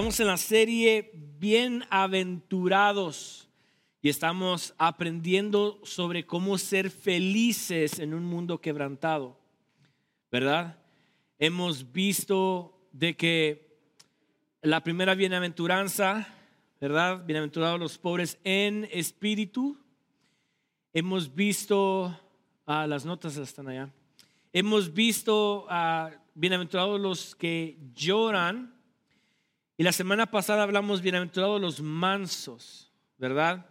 Estamos en la serie Bienaventurados y estamos aprendiendo sobre cómo ser felices en un mundo quebrantado, ¿verdad? Hemos visto de que la primera bienaventuranza, ¿verdad? Bienaventurados los pobres en espíritu. Hemos visto, ah, las notas están allá. Hemos visto a bienaventurados los que lloran. Y la semana pasada hablamos bienaventurados los mansos, ¿verdad?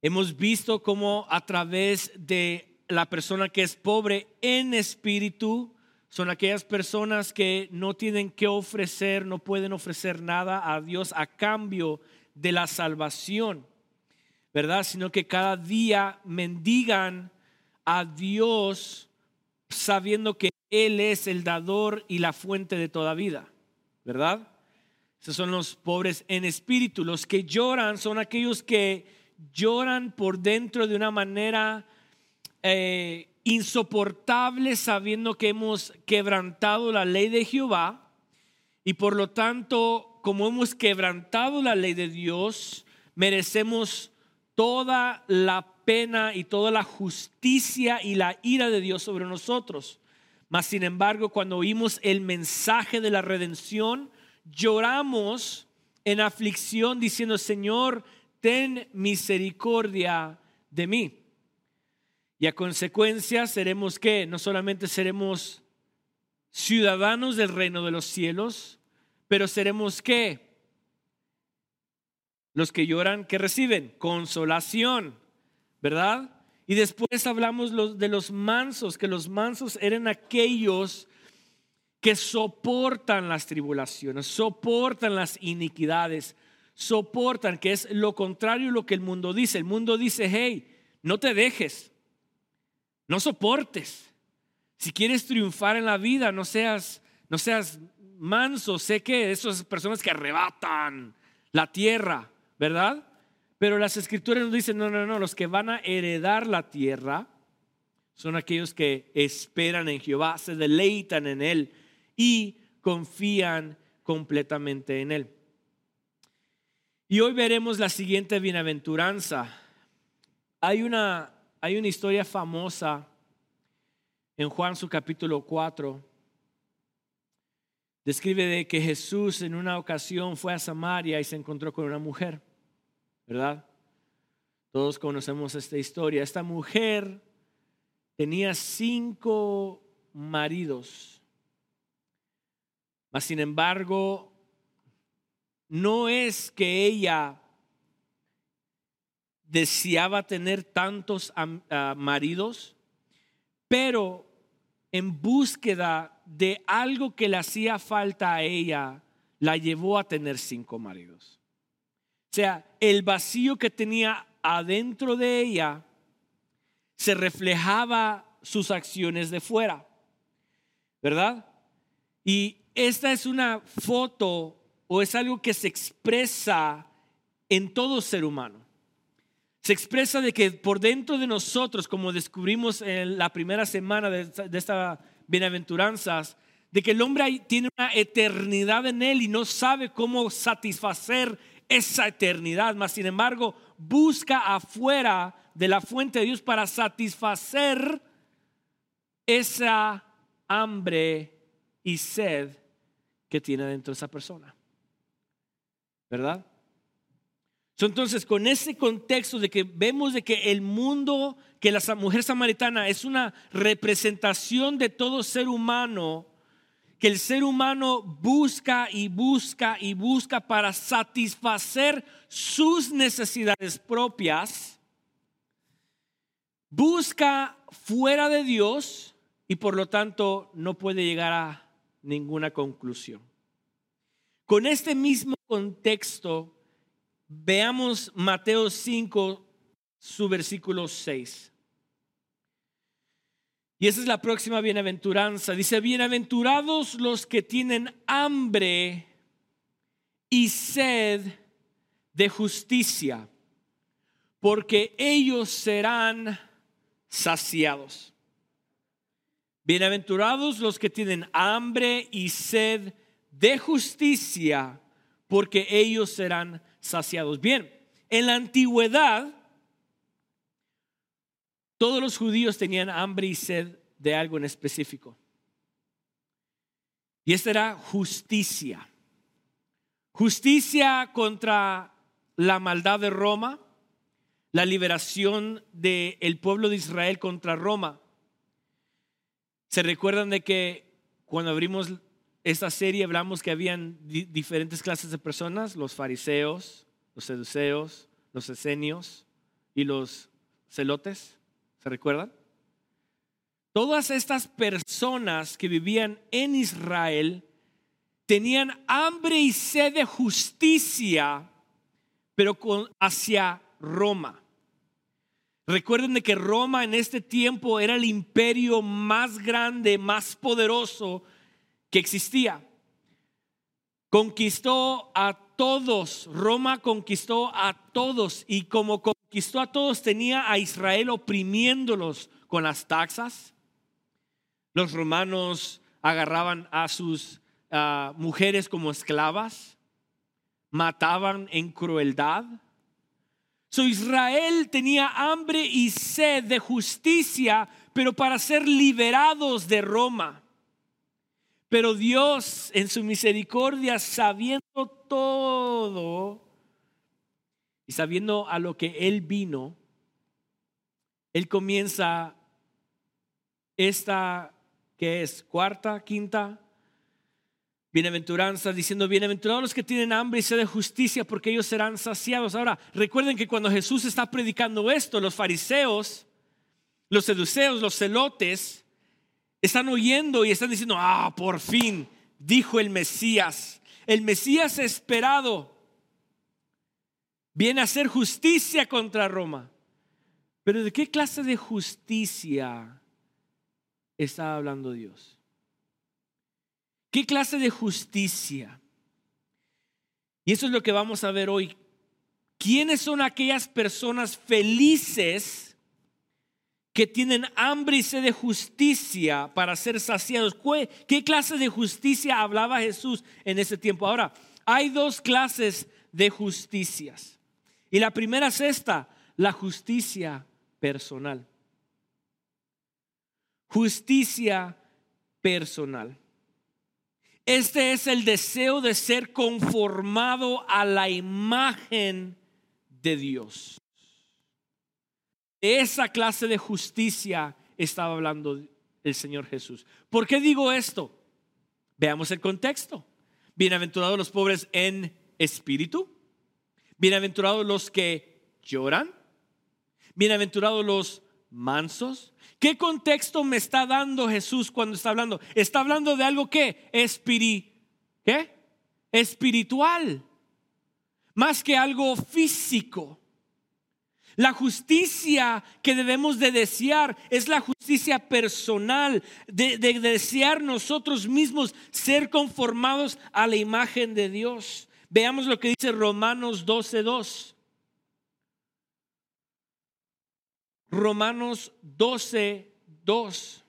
Hemos visto cómo a través de la persona que es pobre en espíritu, son aquellas personas que no tienen que ofrecer, no pueden ofrecer nada a Dios a cambio de la salvación, ¿verdad? Sino que cada día mendigan a Dios sabiendo que Él es el dador y la fuente de toda vida, ¿verdad? Esos son los pobres en espíritu. Los que lloran son aquellos que lloran por dentro de una manera eh, insoportable sabiendo que hemos quebrantado la ley de Jehová y por lo tanto, como hemos quebrantado la ley de Dios, merecemos toda la pena y toda la justicia y la ira de Dios sobre nosotros. Mas, sin embargo, cuando oímos el mensaje de la redención, lloramos en aflicción diciendo, Señor, ten misericordia de mí. Y a consecuencia seremos que no solamente seremos ciudadanos del reino de los cielos, pero seremos que los que lloran, que reciben consolación. ¿verdad? Y después hablamos de los mansos, que los mansos eran aquellos que soportan las tribulaciones, soportan las iniquidades, soportan, que es lo contrario a lo que el mundo dice. El mundo dice, hey, no te dejes, no soportes. Si quieres triunfar en la vida, no seas, no seas manso. Sé que esas personas que arrebatan la tierra, ¿verdad? Pero las escrituras nos dicen, no, no, no, los que van a heredar la tierra son aquellos que esperan en Jehová, se deleitan en Él y confían completamente en Él. Y hoy veremos la siguiente bienaventuranza. Hay una, hay una historia famosa en Juan su capítulo 4. Describe de que Jesús en una ocasión fue a Samaria y se encontró con una mujer. ¿verdad? Todos conocemos esta historia. Esta mujer tenía cinco maridos, mas sin embargo, no es que ella deseaba tener tantos maridos, pero en búsqueda de algo que le hacía falta a ella, la llevó a tener cinco maridos. O sea, el vacío que tenía adentro de ella se reflejaba sus acciones de fuera, ¿verdad? Y esta es una foto o es algo que se expresa en todo ser humano. Se expresa de que por dentro de nosotros, como descubrimos en la primera semana de esta, de bienaventuranzas, de que el hombre tiene una eternidad en él y no sabe cómo satisfacer esa eternidad, mas sin embargo busca afuera de la fuente de Dios para satisfacer esa hambre y sed que tiene dentro de esa persona. ¿Verdad? Entonces, con ese contexto de que vemos de que el mundo, que la mujer samaritana es una representación de todo ser humano, que el ser humano busca y busca y busca para satisfacer sus necesidades propias, busca fuera de Dios y por lo tanto no puede llegar a ninguna conclusión. Con este mismo contexto, veamos Mateo 5, su versículo 6. Y esa es la próxima bienaventuranza. Dice, bienaventurados los que tienen hambre y sed de justicia, porque ellos serán saciados. Bienaventurados los que tienen hambre y sed de justicia, porque ellos serán saciados. Bien, en la antigüedad, todos los judíos tenían hambre y sed de algo en específico. Y esta era justicia. Justicia contra la maldad de Roma, la liberación del pueblo de Israel contra Roma. ¿Se recuerdan de que cuando abrimos esta serie hablamos que habían diferentes clases de personas? Los fariseos, los seduceos, los esenios y los celotes. ¿Se recuerdan? Todas estas personas que vivían en Israel tenían hambre y sed de justicia, pero hacia Roma. Recuerden de que Roma en este tiempo era el imperio más grande, más poderoso que existía. Conquistó a todos, Roma conquistó a todos y como conquistó a todos tenía a Israel oprimiéndolos con las taxas, los romanos agarraban a sus ah, mujeres como esclavas, mataban en crueldad. Israel tenía hambre y sed de justicia, pero para ser liberados de Roma. Pero Dios en su misericordia, sabiendo todo y sabiendo a lo que Él vino, Él comienza esta que es cuarta, quinta, bienaventuranza, diciendo, bienaventurados los que tienen hambre y sed de justicia, porque ellos serán saciados. Ahora, recuerden que cuando Jesús está predicando esto, los fariseos, los seduceos, los celotes, están oyendo y están diciendo, ah, por fin, dijo el Mesías, el Mesías esperado, viene a hacer justicia contra Roma. Pero ¿de qué clase de justicia está hablando Dios? ¿Qué clase de justicia? Y eso es lo que vamos a ver hoy. ¿Quiénes son aquellas personas felices que tienen hambre y sed de justicia para ser saciados? ¿Qué clase de justicia hablaba Jesús en ese tiempo? Ahora, hay dos clases de justicias. Y la primera es esta, la justicia personal justicia personal. Este es el deseo de ser conformado a la imagen de Dios. De esa clase de justicia estaba hablando el Señor Jesús. ¿Por qué digo esto? Veamos el contexto. Bienaventurados los pobres en espíritu. Bienaventurados los que lloran. Bienaventurados los mansos. ¿Qué contexto me está dando Jesús cuando está hablando? Está hablando de algo que Espiri, ¿qué? espiritual, más que algo físico. La justicia que debemos de desear es la justicia personal, de, de, desear nosotros mismos ser conformados a la imagen de Dios. Veamos lo que dice Romanos 12.2. Romanos 12, 2.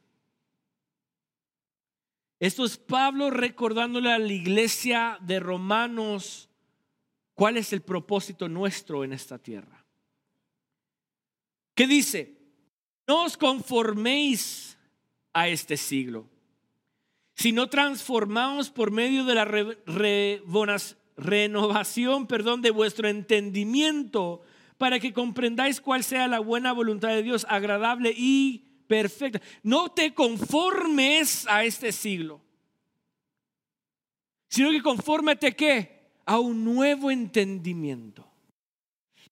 Esto es Pablo recordándole a la iglesia de Romanos cuál es el propósito nuestro en esta tierra. ¿Qué dice? No os conforméis a este siglo, sino transformaos por medio de la renovación, perdón, de vuestro entendimiento para que comprendáis cuál sea la buena voluntad de Dios, agradable y perfecta. No te conformes a este siglo, sino que confórmate qué? A un nuevo entendimiento.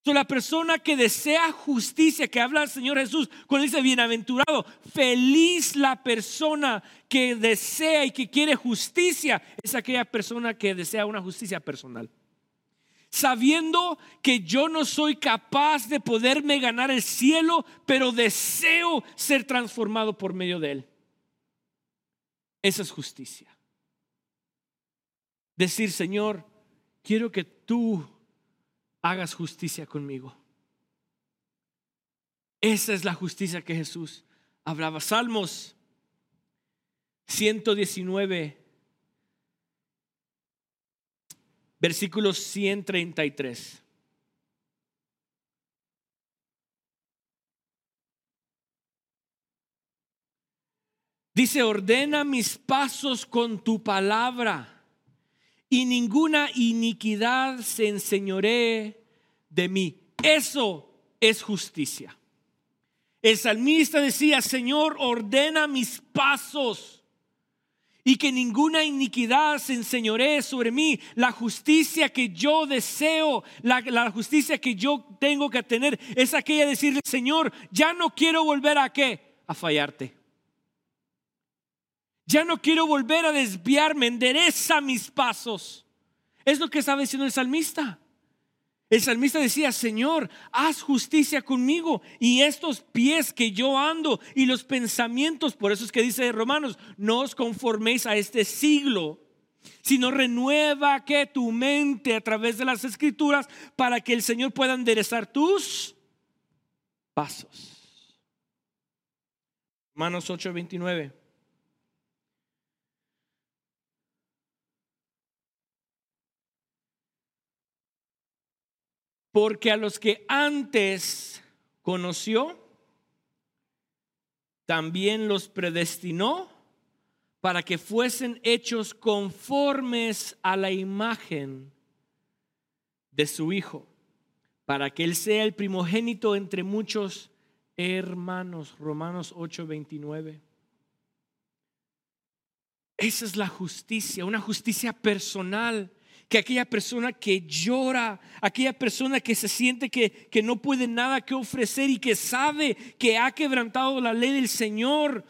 La persona que desea justicia, que habla el Señor Jesús, cuando dice bienaventurado, feliz la persona que desea y que quiere justicia, es aquella persona que desea una justicia personal sabiendo que yo no soy capaz de poderme ganar el cielo, pero deseo ser transformado por medio de él. Esa es justicia. Decir, Señor, quiero que tú hagas justicia conmigo. Esa es la justicia que Jesús hablaba. Salmos 119 versículo 133. Dice, ordena mis pasos con tu palabra y ninguna iniquidad se enseñoree de mí. Eso es justicia. El salmista decía, Señor, ordena mis pasos y que ninguna iniquidad se enseñoree sobre mí. La justicia que yo deseo, la, justicia que yo tengo que tener es aquella de decirle, Señor, ya no quiero volver a qué? A fallarte. Ya no quiero volver a desviarme, endereza mis pasos. Es lo que estaba diciendo el salmista. El salmista decía, Señor, haz justicia conmigo y estos pies que yo ando y los pensamientos, por eso es que dice Romanos, no os conforméis a este siglo, sino renueva que tu mente a través de las escrituras para que el Señor pueda enderezar tus pasos. Romanos 8:29. Porque a los que antes conoció, también los predestinó para que fuesen hechos conformes a la imagen de su Hijo, para que Él sea el primogénito entre muchos hermanos. Romanos 8:29. Esa es la justicia, una justicia personal que aquella persona que llora, aquella persona que se siente que, que no puede nada que ofrecer y que sabe que ha quebrantado la ley del Señor,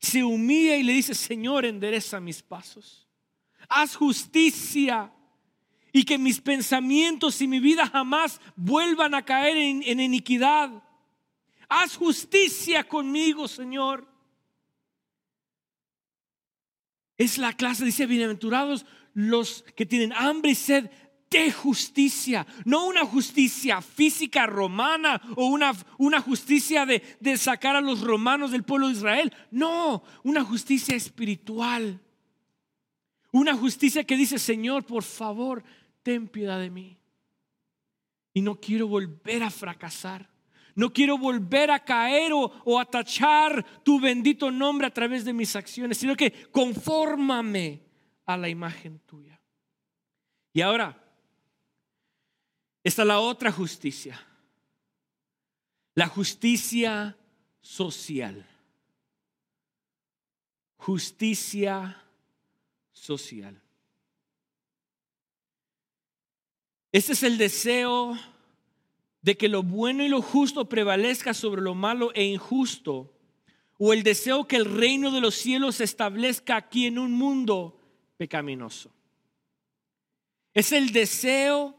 se humilla y le dice, Señor, endereza mis pasos, haz justicia y que mis pensamientos y mi vida jamás vuelvan a caer en, en iniquidad. Haz justicia conmigo, Señor. Es la clase, dice, bienaventurados los que tienen hambre y sed de justicia, no una justicia física romana o una, una justicia de, de sacar a los romanos del pueblo de Israel, no, una justicia espiritual, una justicia que dice, Señor, por favor, ten piedad de mí. Y no quiero volver a fracasar. No quiero volver a caer o, o, a tachar tu bendito nombre a través de mis acciones, sino que confórmame a la imagen tuya. Y ahora, está la otra justicia, la justicia social. Justicia social. Este es el deseo de que lo bueno y lo justo prevalezca sobre lo malo e injusto, o el deseo que el reino de los cielos se establezca aquí en un mundo pecaminoso. Es el deseo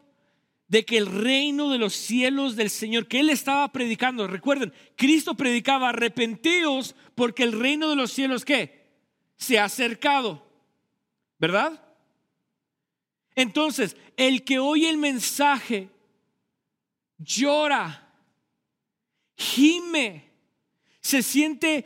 de que el reino de los cielos del Señor, que Él estaba predicando, recuerden, Cristo predicaba arrepentidos porque el reino de los cielos, ¿qué? Se ha acercado, ¿verdad? Entonces, el que oye el mensaje llora, gime, se siente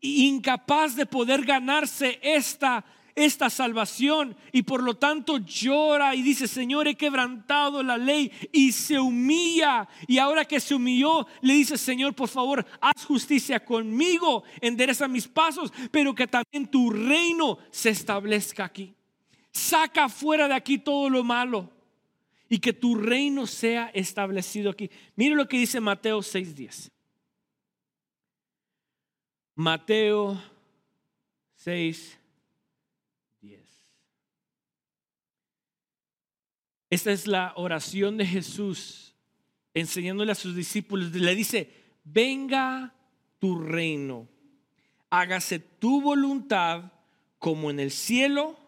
incapaz de poder ganarse esta esta salvación y por lo tanto llora y dice, Señor, he quebrantado la ley y se humilla. Y ahora que se humilló, le dice, Señor, por favor, haz justicia conmigo, endereza mis pasos, pero que también tu reino se establezca aquí. Saca fuera de aquí todo lo malo y que tu reino sea establecido aquí. Mire lo que dice Mateo 6:10. Mateo 6 Esta es la oración de Jesús enseñándole a sus discípulos. Le dice, venga tu reino, hágase tu voluntad como en el cielo,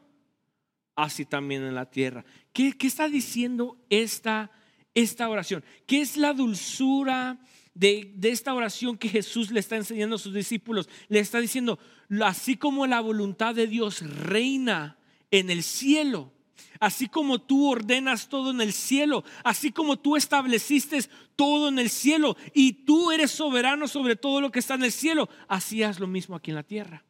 así también en la tierra. ¿Qué, qué está diciendo esta, esta oración? ¿Qué es la dulzura de, de esta oración que Jesús le está enseñando a sus discípulos? Le está diciendo, así como la voluntad de Dios reina en el cielo, Así como tú ordenas todo en el cielo, así como tú estableciste todo en el cielo y tú eres soberano sobre todo lo que está en el cielo, así haz lo mismo aquí en la tierra.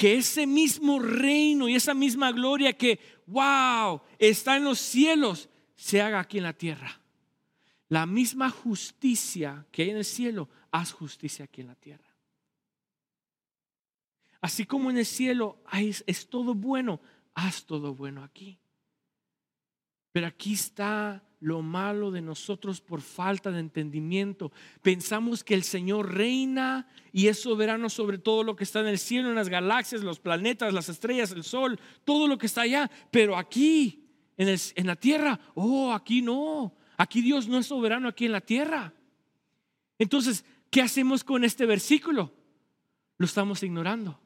que ese mismo reino y esa misma gloria que, wow, está en los cielos, se haga aquí en la tierra. La misma justicia que hay en el cielo, haz justicia aquí en la tierra. Así como en el cielo es, es todo bueno, haz todo bueno aquí. Pero aquí está lo malo de nosotros por falta de entendimiento. Pensamos que el Señor reina y es soberano sobre todo lo que está en el cielo, en las galaxias, los planetas, las estrellas, el sol, todo lo que está allá. Pero aquí, en, en la tierra, oh, aquí no. Aquí Dios no es soberano aquí en la tierra. Entonces, ¿qué hacemos con este versículo? Lo estamos ignorando.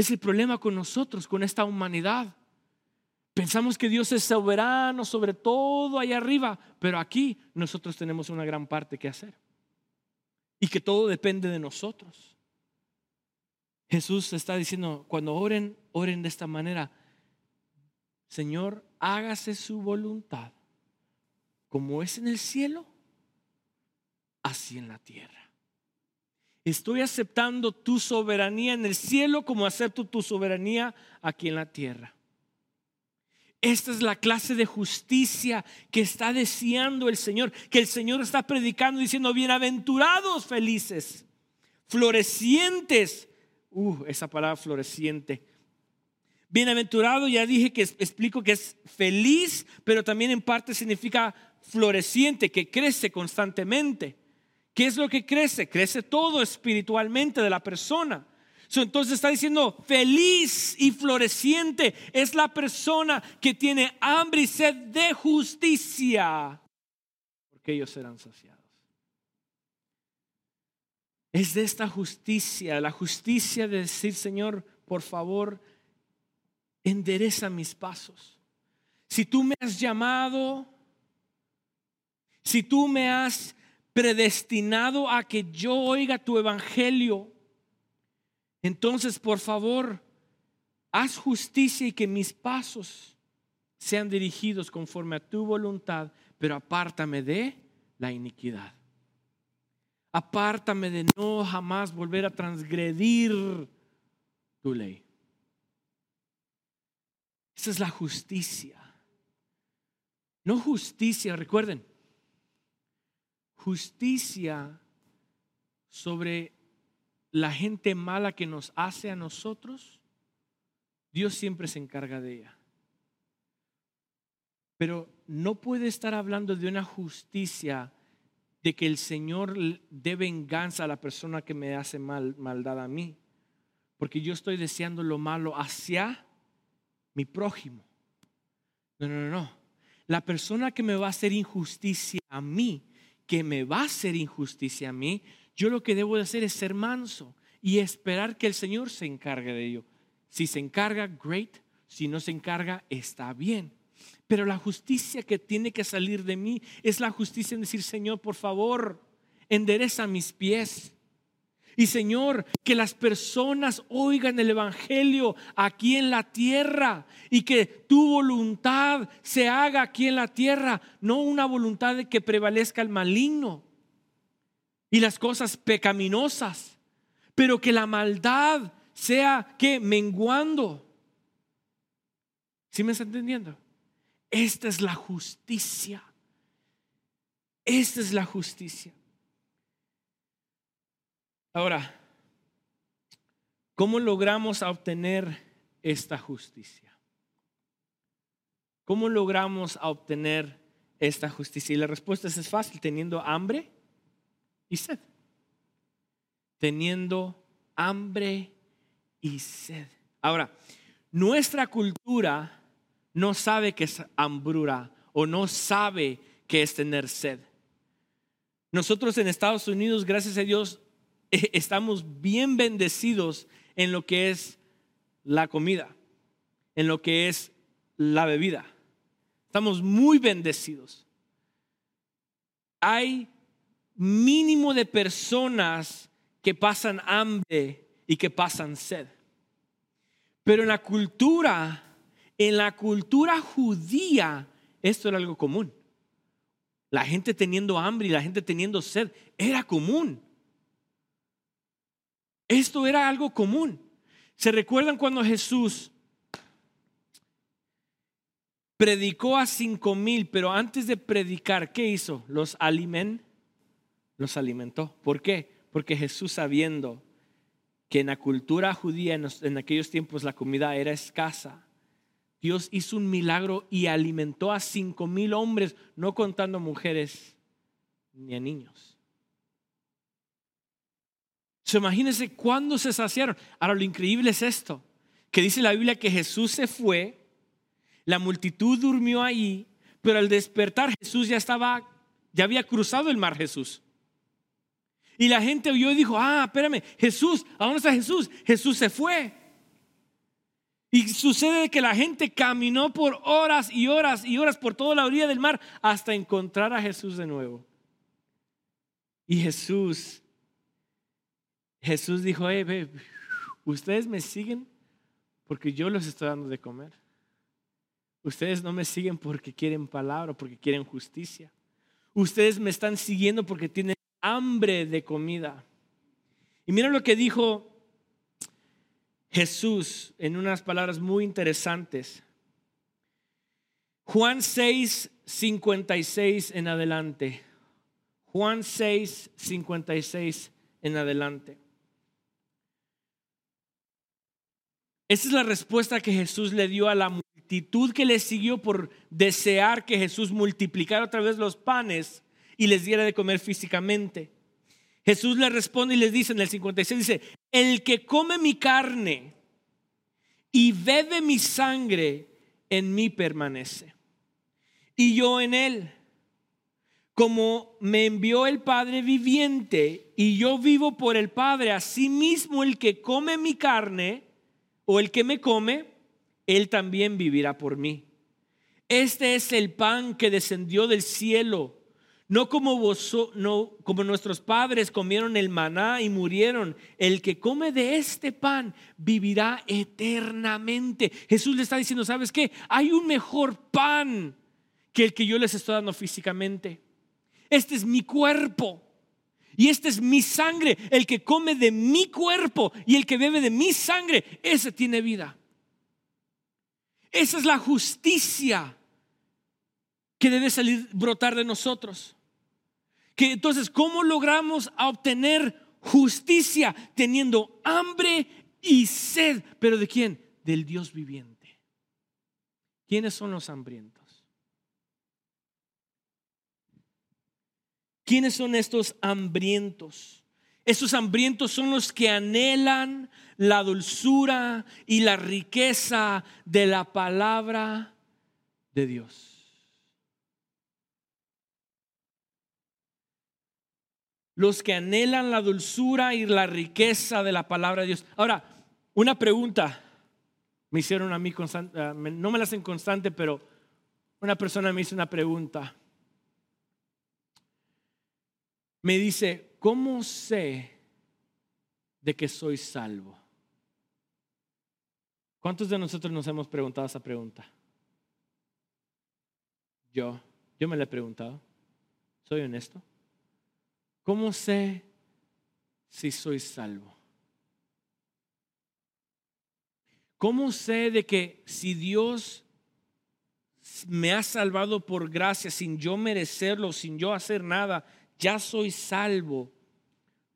Es el problema con nosotros, con esta humanidad. Pensamos que Dios es soberano sobre todo allá arriba, pero aquí nosotros tenemos una gran parte que hacer. Y que todo depende de nosotros. Jesús está diciendo, cuando oren, oren de esta manera. Señor, hágase su voluntad, como es en el cielo, así en la tierra. Estoy aceptando tu soberanía en el cielo como acepto tu soberanía aquí en la tierra. Esta es la clase de justicia que está deseando el Señor, que el Señor está predicando diciendo, bienaventurados felices, florecientes. Uh, esa palabra floreciente. Bienaventurado, ya dije que explico que es feliz, pero también en parte significa floreciente, que crece constantemente. ¿Qué es lo que crece? Crece todo espiritualmente de la persona. entonces está diciendo, feliz y floreciente es la persona que tiene hambre y sed de justicia, porque ellos serán saciados. Es de esta justicia, la justicia de decir, Señor, por favor, endereza mis pasos. Si tú me has llamado, si tú me has predestinado a que yo oiga tu evangelio, entonces por favor, haz justicia y que mis pasos sean dirigidos conforme a tu voluntad, pero apártame de la iniquidad. Apártame de no jamás volver a transgredir tu ley. Esa es la justicia. No justicia, recuerden, justicia sobre la gente mala que nos hace a nosotros, Dios siempre se encarga de ella. Pero no puede estar hablando de una justicia de que el Señor dé venganza a la persona que me hace mal, maldad a mí, porque yo estoy deseando lo malo hacia mi prójimo. No, no, no, no. La persona que me va a hacer injusticia a mí, que me va a hacer injusticia a mí, yo lo que debo de hacer es ser manso y esperar que el Señor se encargue de ello. Si se encarga, great. Si no se encarga, está bien. Pero la justicia que tiene que salir de mí es la justicia en decir, Señor, por favor, endereza mis pies. Y Señor, que las personas oigan el Evangelio aquí en la tierra y que tu voluntad se haga aquí en la tierra, no una voluntad de que prevalezca el maligno y las cosas pecaminosas, pero que la maldad sea que menguando. ¿Sí me está entendiendo? Esta es la justicia. Esta es la justicia. Ahora, ¿cómo logramos obtener esta justicia? ¿Cómo logramos obtener esta justicia? Y la respuesta es, fácil, teniendo hambre y sed. Teniendo hambre y sed. Ahora, nuestra cultura no sabe que es hambrura o no sabe que es tener sed. Nosotros en Estados Unidos, gracias a Dios, estamos bien bendecidos en lo que es la comida, en lo que es la bebida. Estamos muy bendecidos. Hay mínimo de personas que pasan hambre y que pasan sed. Pero en la cultura, en la cultura judía, esto era algo común. La gente teniendo hambre y la gente teniendo sed era común. Esto era algo común. ¿Se recuerdan cuando Jesús predicó a cinco mil, pero antes de predicar, ¿qué hizo? Los alimentó. Los alimentó. ¿Por qué? Porque Jesús sabiendo que en la cultura judía en, aquellos tiempos la comida era escasa, Dios hizo un milagro y alimentó a cinco mil hombres, no contando mujeres ni a niños. Se imagínense cuándo se saciaron. Ahora lo increíble es esto, que dice la Biblia que Jesús se fue la multitud durmió ahí, pero al despertar Jesús ya estaba, ya había cruzado el mar Jesús. Y la gente oyó y dijo, ah, espérame, Jesús, ¿a dónde está Jesús? Jesús se fue. Y sucede que la gente caminó por horas y horas y horas por toda la orilla del mar hasta encontrar a Jesús de nuevo. Y Jesús, Jesús dijo, ustedes me siguen porque yo los estoy dando de comer. Ustedes no me siguen porque quieren palabra, porque quieren justicia. Ustedes me están siguiendo porque tienen hambre de comida. Y mira lo que dijo Jesús en unas palabras muy interesantes. Juan 6, 56 en adelante. Juan 6, 56 en adelante. Esa es la respuesta que Jesús le dio a la multitud que le siguió por desear que Jesús multiplicara otra vez los panes y les diera de comer físicamente. Jesús le responde y les dice en el 56, dice, el que come mi carne y bebe mi sangre, en mí permanece. Y yo en él. Como me envió el Padre viviente y yo vivo por el Padre, asimismo el que come mi carne o el que me come, él también vivirá por mí. Este es el pan que descendió del cielo, no como, vos, no como nuestros padres comieron el maná y murieron. El que come de este pan vivirá eternamente. Jesús le está diciendo, ¿sabes qué? Hay un mejor pan que el que yo les estoy dando físicamente. Este es mi cuerpo. Y esta es mi sangre. El que come de mi cuerpo y el que bebe de mi sangre, ese tiene vida. Esa es la justicia que debe salir, brotar de nosotros. Que entonces, ¿cómo logramos obtener justicia teniendo hambre y sed? ¿Pero de quién? Del Dios viviente. ¿Quiénes son los hambrientos? ¿Quiénes son estos hambrientos? Estos hambrientos son los que anhelan la dulzura y la riqueza de la palabra de Dios. Los que anhelan la dulzura y la riqueza de la palabra de Dios. Ahora, una pregunta. Me hicieron a mí ah, no me la hacen constante, pero una persona me hizo una pregunta. Me dice, ¿cómo sé de que soy salvo? ¿Cuántos de nosotros nos hemos preguntado esa pregunta? Yo, yo me la he preguntado. ¿Soy honesto? ¿Cómo sé si soy salvo? ¿Cómo sé de que si Dios me ha salvado por gracia sin yo merecerlo, sin yo hacer nada, ya soy salvo?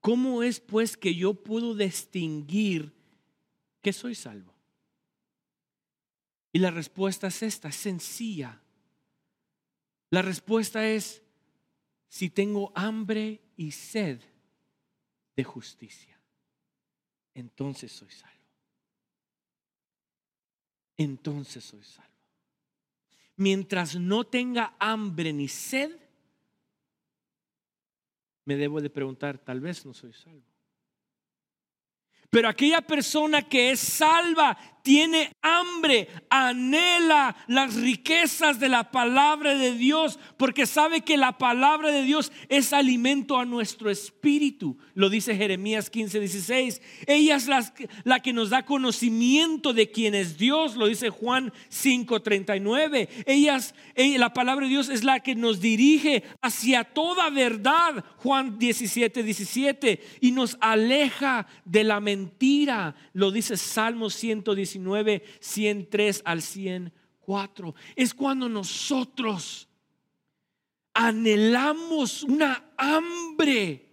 ¿Cómo es pues que yo puedo distinguir que soy salvo? Y la respuesta es esta, sencilla. La respuesta es, si tengo hambre y sed de justicia, entonces soy salvo. Entonces soy salvo. Mientras no tenga hambre ni sed, me debo de preguntar, tal vez no soy salvo. Pero aquella persona que es salva tiene hambre, anhela las riquezas de la palabra de Dios, porque sabe que la palabra de Dios es alimento a nuestro espíritu. Lo dice Jeremías 15, 16. Ella es la, que nos da conocimiento de quién es Dios, lo dice Juan 5, 39. Ella, la palabra de Dios es la que nos dirige hacia toda verdad, Juan 17, 17, y nos aleja de la mentira, lo dice Salmo 119, 103 al 104. Es cuando nosotros anhelamos una hambre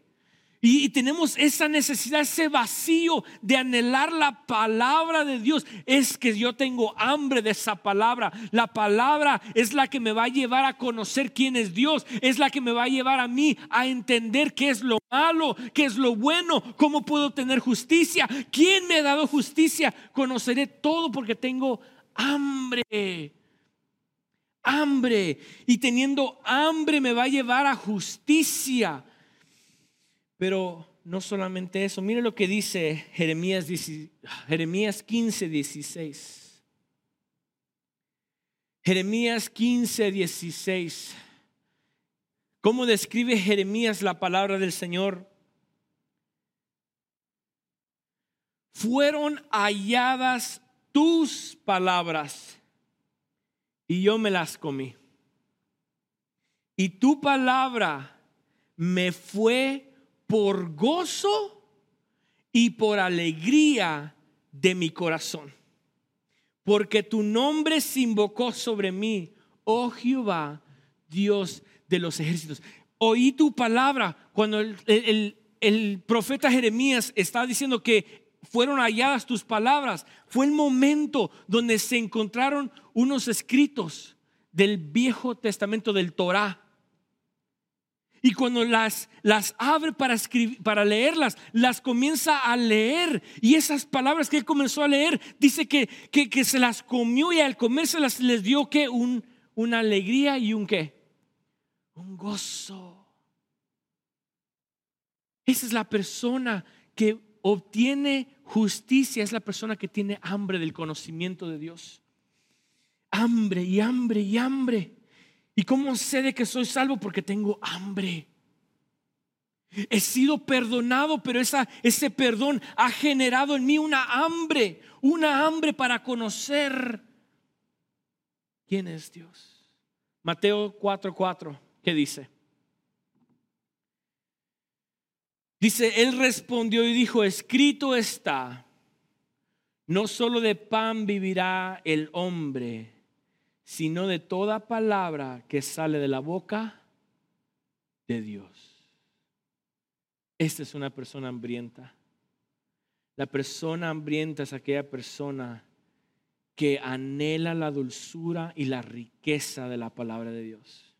y, tenemos esa necesidad, ese vacío de anhelar la palabra de Dios. Es que yo tengo hambre de esa palabra. La palabra es la que me va a llevar a conocer quién es Dios. Es la que me va a llevar a mí a entender qué es lo malo, qué es lo bueno, cómo puedo tener justicia. ¿Quién me ha dado justicia? Conoceré todo porque tengo hambre hambre y teniendo hambre me va a llevar a justicia. Pero no solamente eso, mire lo que dice Jeremías, Jeremías 15, 16. Jeremías 15, 16. ¿Cómo describe Jeremías la palabra del Señor? Fueron halladas tus palabras y yo me las comí. Y tu palabra me fue por gozo y por alegría de mi corazón. Porque tu nombre se invocó sobre mí, oh Jehová, Dios de los ejércitos. Oí tu palabra cuando el, profeta Jeremías está diciendo que fueron halladas tus palabras. Fue el momento donde se encontraron unos escritos del Viejo Testamento del Torah y cuando las, las abre para, escribir, para leerlas, las comienza a leer. Y esas palabras que él comenzó a leer, dice que, que, se las comió y al comérselas les dio que un, una alegría y un qué. Un gozo. Esa es la persona que obtiene justicia, es la persona que tiene hambre del conocimiento de Dios. Hambre y hambre y hambre. ¿Y cómo sé de que soy salvo? Porque tengo hambre. He sido perdonado, pero esa, ese perdón ha generado en mí una hambre, una hambre para conocer quién es Dios. Mateo 4:4, ¿qué dice? Dice, él respondió y dijo, escrito está, no solo de pan vivirá el hombre, sino de toda palabra que sale de la boca de Dios. Esta es una persona hambrienta. La persona hambrienta es aquella persona que anhela la dulzura y la riqueza de la palabra de Dios.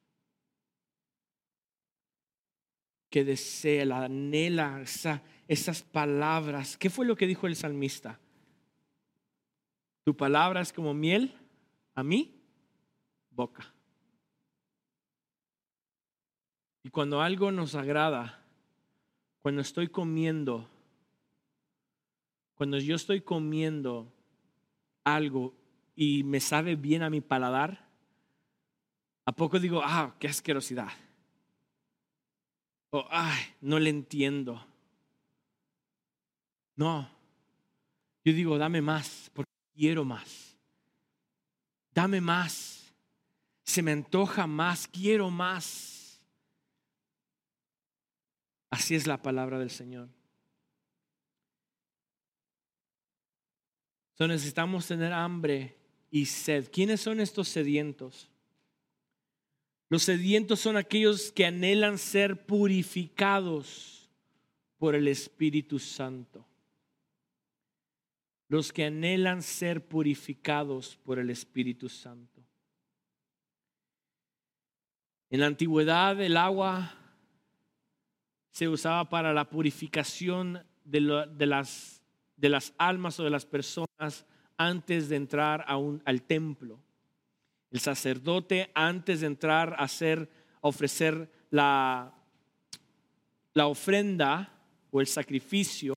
Que desea, la anhela esas palabras. ¿Qué fue lo que dijo el salmista? Tu palabra es como miel a mí boca. Y cuando algo nos agrada, cuando estoy comiendo, cuando yo estoy comiendo algo y me sabe bien a mi paladar, ¿a poco digo, ah, qué asquerosidad? O, ay, no le entiendo. No, yo digo, dame más, porque quiero más. Dame más se me antoja más, quiero más. Así es la palabra del Señor. Entonces necesitamos tener hambre y sed. ¿Quiénes son estos sedientos? Los sedientos son aquellos que anhelan ser purificados por el Espíritu Santo. Los que anhelan ser purificados por el Espíritu Santo. En la antigüedad el agua se usaba para la purificación de, las, almas o de las personas antes de entrar a un, al templo. El sacerdote antes de entrar a, hacer, ofrecer la, la ofrenda o el sacrificio,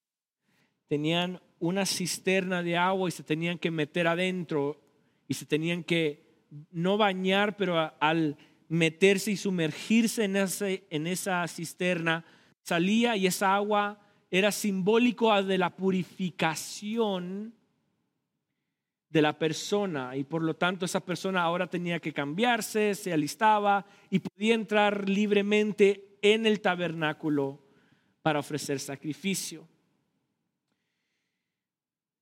tenían una cisterna de agua y se tenían que meter adentro y se tenían que no bañar, pero al meterse y sumergirse en, en esa cisterna, salía y esa agua era simbólico de la purificación de la persona y por lo tanto esa persona ahora tenía que cambiarse, se alistaba y podía entrar libremente en el tabernáculo para ofrecer sacrificio.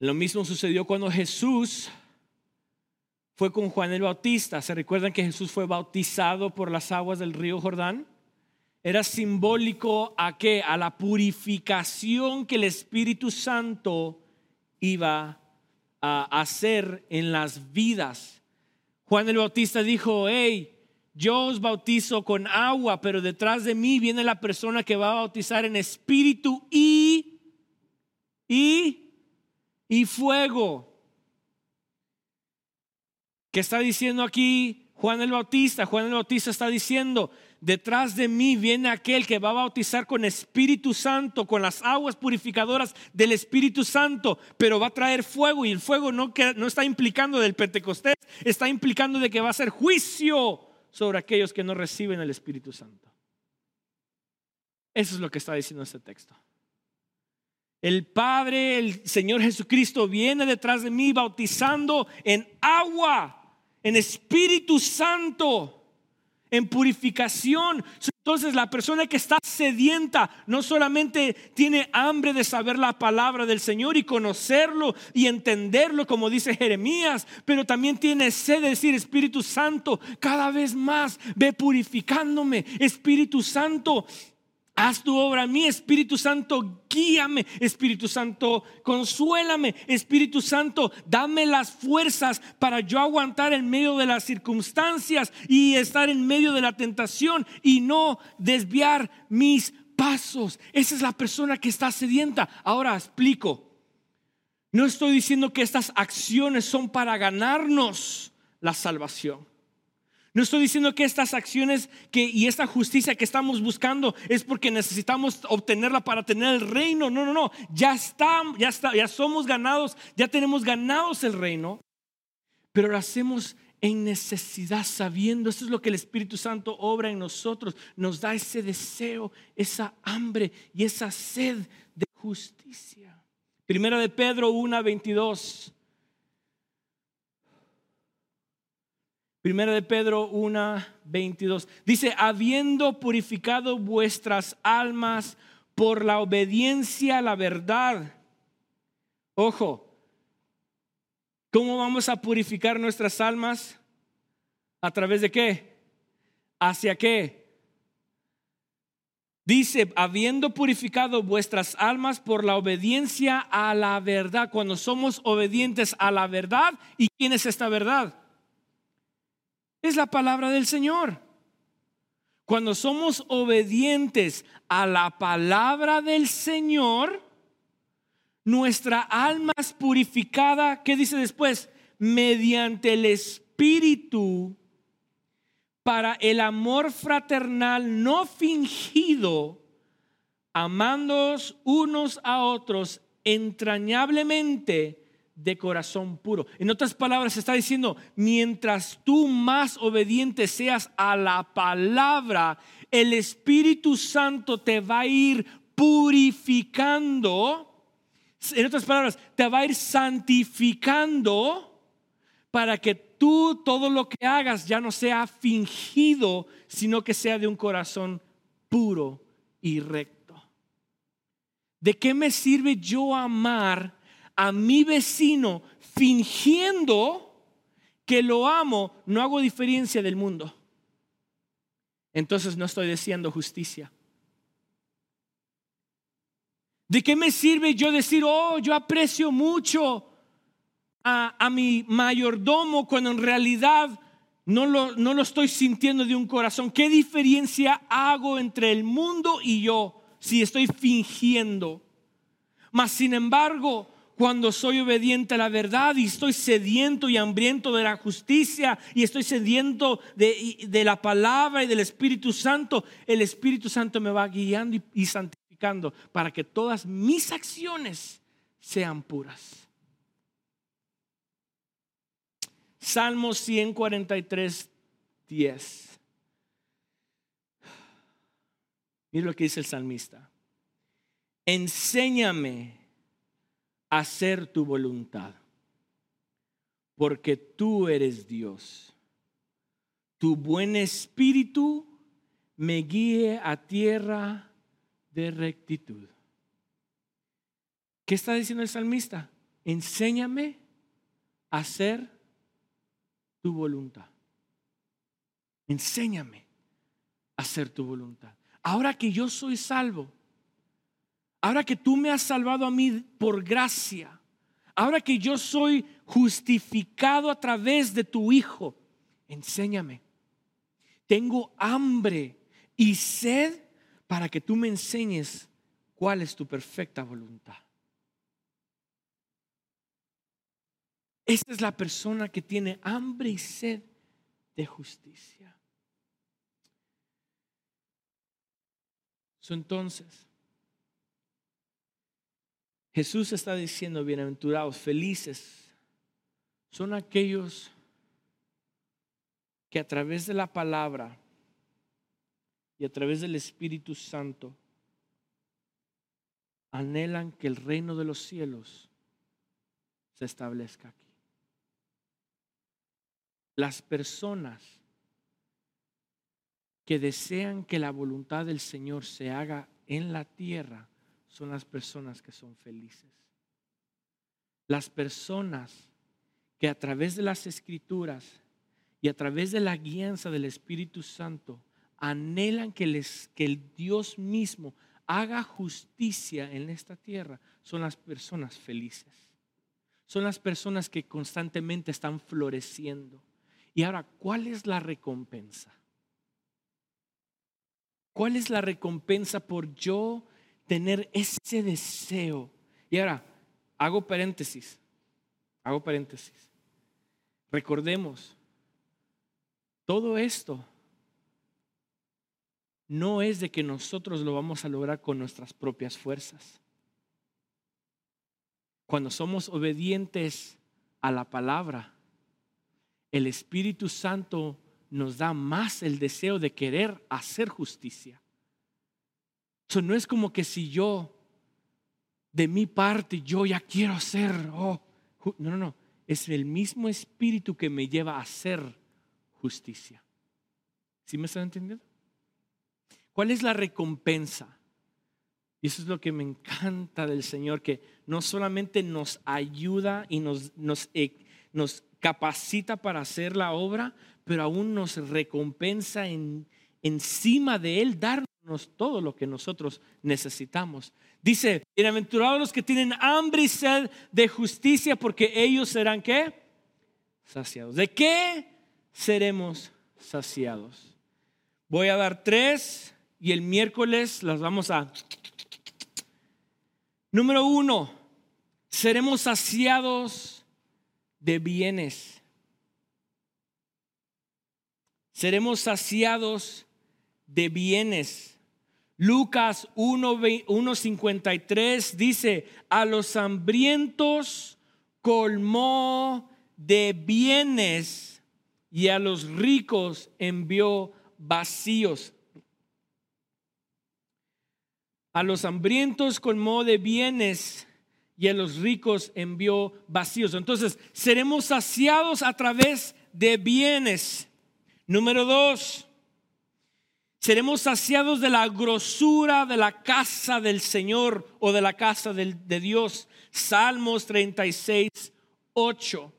Lo mismo sucedió cuando Jesús fue con Juan el Bautista. ¿Se recuerdan que Jesús fue bautizado por las aguas del río Jordán? Era simbólico a qué? A la purificación que el Espíritu Santo iba a hacer en las vidas. Juan el Bautista dijo, hey, yo os bautizo con agua, pero detrás de mí viene la persona que va a bautizar en espíritu y, y, y fuego. ¿Qué está diciendo aquí Juan el Bautista? Juan el Bautista está diciendo, detrás de mí viene aquel que va a bautizar con Espíritu Santo, con las aguas purificadoras del Espíritu Santo, pero va a traer fuego y el fuego no, está implicando del Pentecostés, está implicando de que va a ser juicio sobre aquellos que no reciben el Espíritu Santo. Eso es lo que está diciendo este texto. El Padre, el Señor Jesucristo viene detrás de mí bautizando en agua, en Espíritu Santo en purificación. Entonces la persona que está sedienta no solamente tiene hambre de saber la palabra del Señor y conocerlo y entenderlo como dice Jeremías, pero también tiene sed de decir Espíritu Santo, cada vez más ve purificándome. Espíritu Santo, Haz tu obra a mí, Espíritu Santo, guíame, Espíritu Santo, consuélame, Espíritu Santo, dame las fuerzas para yo aguantar en medio de las circunstancias y estar en medio de la tentación y no desviar mis pasos. Esa es la persona que está sedienta. Ahora explico. No estoy diciendo que estas acciones son para ganarnos la salvación. No estoy diciendo que estas acciones y esta justicia que estamos buscando es porque necesitamos obtenerla para tener el reino. No, no, no. Ya estamos, ya está, ya somos ganados, ya tenemos ganados el reino. Pero lo hacemos en necesidad, sabiendo, eso es lo que el Espíritu Santo obra en nosotros, nos da ese deseo, esa hambre y esa sed de justicia. Primera de Pedro 1, 22. Primera de Pedro 1, 22. Dice, habiendo purificado vuestras almas por la obediencia a la verdad. Ojo, ¿cómo vamos a purificar nuestras almas? ¿A través de qué? ¿Hacia qué? Dice, habiendo purificado vuestras almas por la obediencia a la verdad. Cuando somos obedientes a la verdad, ¿y quién es esta verdad? Es la palabra del Señor. Cuando somos obedientes a la palabra del Señor, nuestra alma es purificada, ¿qué dice después? Mediante el Espíritu para el amor fraternal no fingido, amándoos unos a otros entrañablemente de corazón puro. En otras palabras, está diciendo, mientras tú más obediente seas a la palabra, el Espíritu Santo te va a ir purificando. En otras palabras, te va a ir santificando para que tú todo lo que hagas ya no sea fingido, sino que sea de un corazón puro y recto. ¿De qué me sirve yo amar a mi vecino fingiendo que lo amo, no hago diferencia del mundo. Entonces no estoy diciendo justicia. ¿De qué me sirve yo decir, oh, yo aprecio mucho a, a mi mayordomo cuando en realidad no lo, no lo estoy sintiendo de un corazón? ¿Qué diferencia hago entre el mundo y yo si estoy fingiendo? Mas sin embargo, cuando soy obediente a la verdad y estoy sediento y hambriento de la justicia y estoy sediento de, la palabra y del Espíritu Santo, el Espíritu Santo me va guiando y, santificando para que todas mis acciones sean puras. Salmo 143, 10. Mira lo que dice el salmista. Enséñame hacer tu voluntad, porque tú eres Dios. Tu buen espíritu me guíe a tierra de rectitud. ¿Qué está diciendo el salmista? Enséñame a hacer tu voluntad. Enséñame a hacer tu voluntad. Ahora que yo soy salvo, ahora que tú me has salvado a mí por gracia, ahora que yo soy justificado a través de tu Hijo, enséñame. Tengo hambre y sed para que tú me enseñes cuál es tu perfecta voluntad. Esta es la persona que tiene hambre y sed de justicia. entonces, Jesús está diciendo, bienaventurados, felices, son aquellos que a través de la palabra y a través del Espíritu Santo anhelan que el reino de los cielos se establezca aquí. Las personas que desean que la voluntad del Señor se haga en la tierra son las personas que son felices. Las personas que a través de las escrituras y a través de la guianza del Espíritu Santo anhelan que, les, que el Dios mismo haga justicia en esta tierra son las personas felices. Son las personas que constantemente están floreciendo. Y ahora, ¿cuál es la recompensa? ¿Cuál es la recompensa por yo tener ese deseo? Y ahora, hago paréntesis, hago paréntesis. Recordemos, todo esto no es de que nosotros lo vamos a lograr con nuestras propias fuerzas. Cuando somos obedientes a la palabra, el Espíritu Santo nos da más el deseo de querer hacer justicia. No es como que si yo, de mi parte, yo ya quiero hacer, oh, no, no, no, es el mismo Espíritu que me lleva a hacer justicia. ¿Sí me están entendiendo? ¿Cuál es la recompensa? Y eso es lo que me encanta del Señor, que no solamente nos ayuda y nos, nos, eh, nos capacita para hacer la obra, pero aún nos recompensa en, encima de Él darnos todo lo que nosotros necesitamos. Dice, bienaventurados los que tienen hambre y sed de justicia, porque ellos serán qué? Saciados. ¿De qué seremos saciados? Voy a dar tres y el miércoles las vamos a... Número uno, seremos saciados de bienes. Seremos saciados de bienes. Lucas 1.53 dice, a los hambrientos colmó de bienes y a los ricos envió vacíos. A los hambrientos colmó de bienes y a los ricos envió vacíos. Entonces, seremos saciados a través de bienes. Número dos, seremos saciados de la grosura de la casa del Señor o de la casa de Dios. Salmos 36, 8.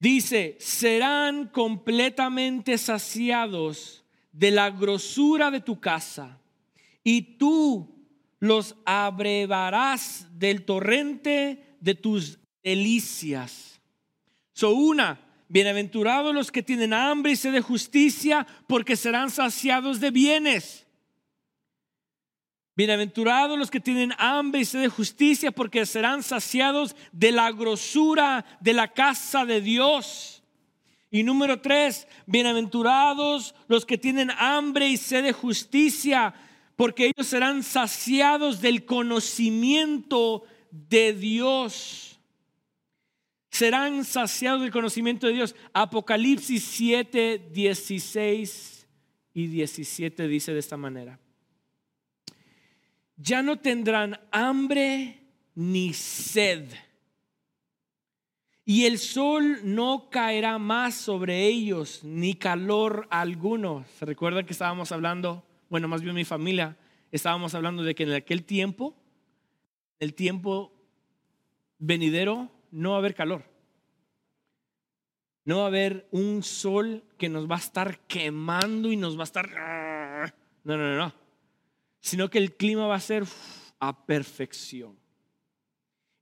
Dice, serán completamente saciados de la grosura de tu casa y tú los abrevarás del torrente de tus delicias. So una, bienaventurados los que tienen hambre y sed de justicia, porque serán saciados de bienes. Bienaventurados los que tienen hambre y sed de justicia, porque serán saciados de la grosura de la casa de Dios. Y número tres, bienaventurados los que tienen hambre y sed de justicia, porque ellos serán saciados del conocimiento de Dios. Serán saciados del conocimiento de Dios. Apocalipsis 7, 16 y 17 dice de esta manera. Ya no tendrán hambre ni sed. Y el sol no caerá más sobre ellos, ni calor alguno. ¿Se recuerdan que estábamos hablando bueno, más bien mi familia, estábamos hablando de que en aquel tiempo, el tiempo venidero, no va a haber calor. No va a haber un sol que nos va a estar quemando y nos va a estar... No, no, no, no. Sino que el clima va a ser a perfección.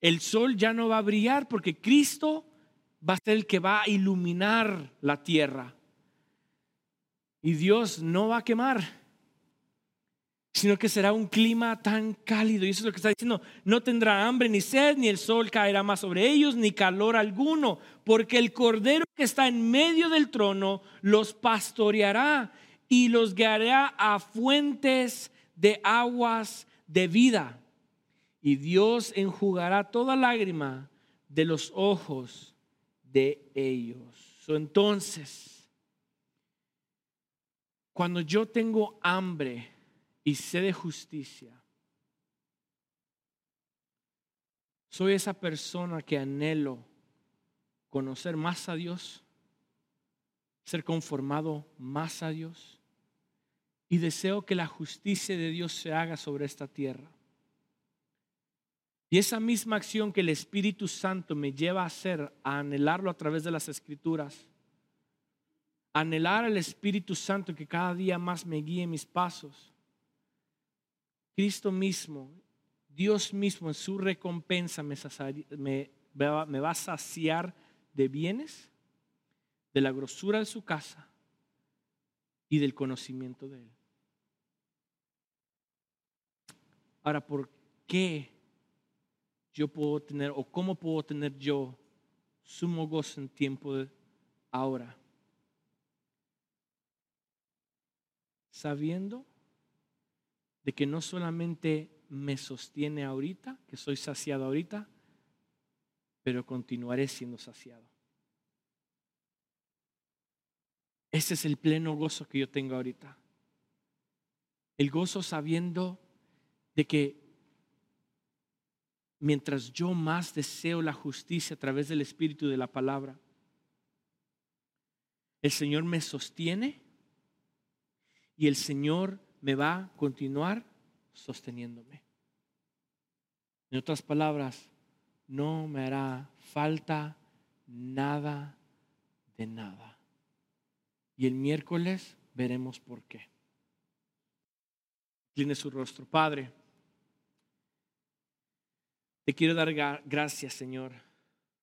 El sol ya no va a brillar porque Cristo va a ser el que va a iluminar la tierra. Y Dios no va a quemar sino que será un clima tan cálido. Y eso es lo que está diciendo. No tendrá hambre ni sed, ni el sol caerá más sobre ellos, ni calor alguno, porque el cordero que está en medio del trono los pastoreará y los guiará a fuentes de aguas de vida. Y Dios enjugará toda lágrima de los ojos de ellos. entonces, cuando yo tengo hambre, y sé de justicia. Soy esa persona que anhelo conocer más a Dios, ser conformado más a Dios y deseo que la justicia de Dios se haga sobre esta tierra. Y esa misma acción que el Espíritu Santo me lleva a hacer, a anhelarlo a través de las escrituras, anhelar al Espíritu Santo que cada día más me guíe mis pasos, Cristo mismo, Dios mismo en su recompensa me, va a saciar de bienes, de la grosura de su casa y del conocimiento de Él. Ahora, ¿por qué yo puedo tener o cómo puedo tener yo sumo gozo en tiempo de ahora? Sabiendo de que no solamente me sostiene ahorita, que soy saciado ahorita, pero continuaré siendo saciado. Ese es el pleno gozo que yo tengo ahorita. El gozo sabiendo de que mientras yo más deseo la justicia a través del Espíritu de la palabra, el Señor me sostiene y el Señor me va a continuar sosteniéndome. En otras palabras, no me hará falta nada de nada. Y el miércoles veremos por qué. Tiene su rostro. Padre, te quiero dar gracias, Señor